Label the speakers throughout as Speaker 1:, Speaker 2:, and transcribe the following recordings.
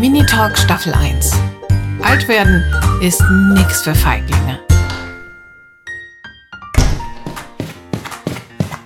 Speaker 1: Talk Staffel 1. Alt werden ist nix für Feiglinge.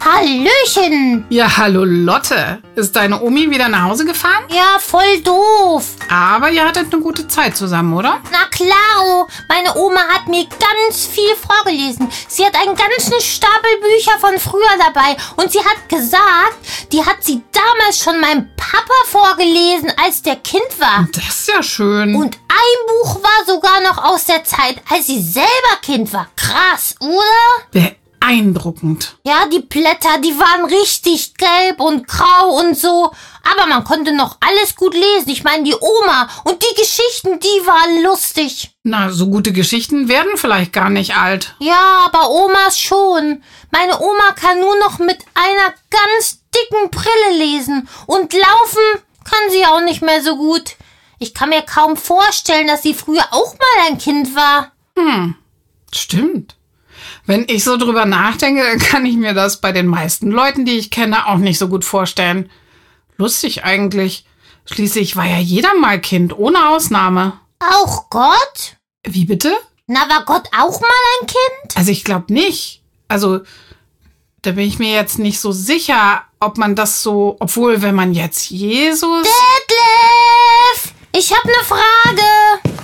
Speaker 2: Hallöchen!
Speaker 1: Ja, hallo Lotte. Ist deine Omi wieder nach Hause gefahren?
Speaker 2: Ja, voll doof.
Speaker 1: Aber ihr hattet eine gute Zeit zusammen, oder?
Speaker 2: Na klaro, meine Oma hat mir ganz viel vorgelesen. Sie hat einen ganzen Stapel Bücher von früher dabei und sie hat gesagt, die hat sie damals schon meinem Papa vorgelesen, als der Kind war.
Speaker 1: Das ist ja schön.
Speaker 2: Und ein Buch war sogar noch aus der Zeit, als sie selber Kind war. Krass, oder?
Speaker 1: Beeindruckend.
Speaker 2: Ja, die Blätter, die waren richtig gelb und grau und so. Aber man konnte noch alles gut lesen. Ich meine, die Oma und die Geschichten, die waren lustig.
Speaker 1: Na, so gute Geschichten werden vielleicht gar nicht alt.
Speaker 2: Ja, aber Omas schon. Meine Oma kann nur noch mit einer ganz dicken Brille lesen. Und laufen kann sie auch nicht mehr so gut. Ich kann mir kaum vorstellen, dass sie früher auch mal ein Kind war.
Speaker 1: Hm, stimmt. Wenn ich so drüber nachdenke, kann ich mir das bei den meisten Leuten, die ich kenne, auch nicht so gut vorstellen. Lustig eigentlich. Schließlich war ja jeder mal Kind, ohne Ausnahme.
Speaker 2: Auch Gott?
Speaker 1: Wie bitte?
Speaker 2: Na, war Gott auch mal ein Kind?
Speaker 1: Also ich glaube nicht. Also da bin ich mir jetzt nicht so sicher, ob man das so, obwohl wenn man jetzt Jesus...
Speaker 2: Detlef! Ich hab ne Frage.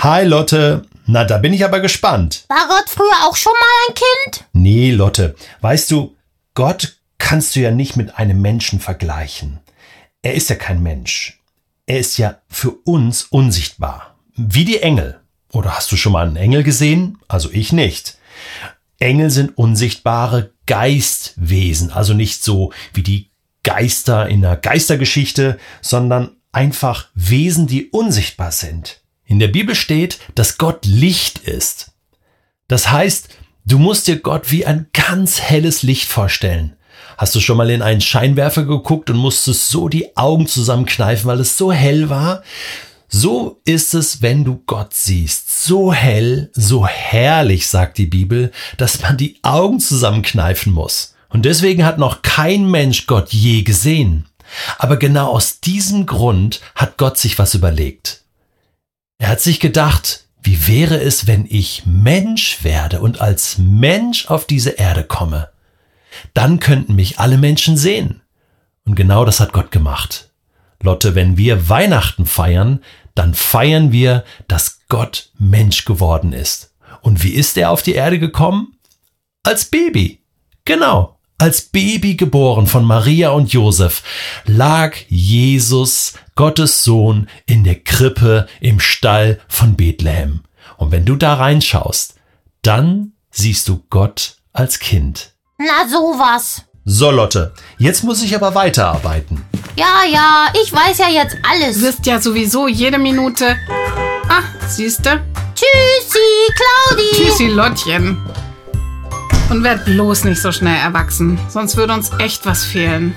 Speaker 3: Hi Lotte. Na, da bin ich aber gespannt.
Speaker 2: War Gott früher auch schon mal ein Kind?
Speaker 3: Nee, Lotte. Weißt du, Gott kannst du ja nicht mit einem Menschen vergleichen. Er ist ja kein Mensch. Er ist ja für uns unsichtbar. Wie die Engel. Oder hast du schon mal einen Engel gesehen? Also ich nicht. Engel sind unsichtbare Geistwesen, also nicht so wie die Geister in der Geistergeschichte, sondern einfach Wesen, die unsichtbar sind. In der Bibel steht, dass Gott Licht ist. Das heißt, du musst dir Gott wie ein ganz helles Licht vorstellen. Hast du schon mal in einen Scheinwerfer geguckt und musstest so die Augen zusammenkneifen, weil es so hell war? So ist es, wenn du Gott siehst. So hell, so herrlich, sagt die Bibel, dass man die Augen zusammenkneifen muss. Und deswegen hat noch kein Mensch Gott je gesehen. Aber genau aus diesem Grund hat Gott sich was überlegt. Er hat sich gedacht, wie wäre es, wenn ich Mensch werde und als Mensch auf diese Erde komme? Dann könnten mich alle Menschen sehen. Und genau das hat Gott gemacht. Lotte, wenn wir Weihnachten feiern, dann feiern wir, dass Gott Mensch geworden ist. Und wie ist er auf die Erde gekommen? Als Baby. Genau. Als Baby geboren von Maria und Josef lag Jesus, Gottes Sohn, in der Krippe im Stall von Bethlehem. Und wenn du da reinschaust, dann siehst du Gott als Kind.
Speaker 2: Na sowas.
Speaker 3: So, Lotte, jetzt muss ich aber weiterarbeiten.
Speaker 2: Ja, ja, ich weiß ja jetzt alles.
Speaker 1: Du wirst ja sowieso jede Minute... Ah, siehste?
Speaker 2: Tschüssi, Claudi.
Speaker 1: Tschüssi, Lottchen. Und werd bloß nicht so schnell erwachsen, sonst würde uns echt was fehlen.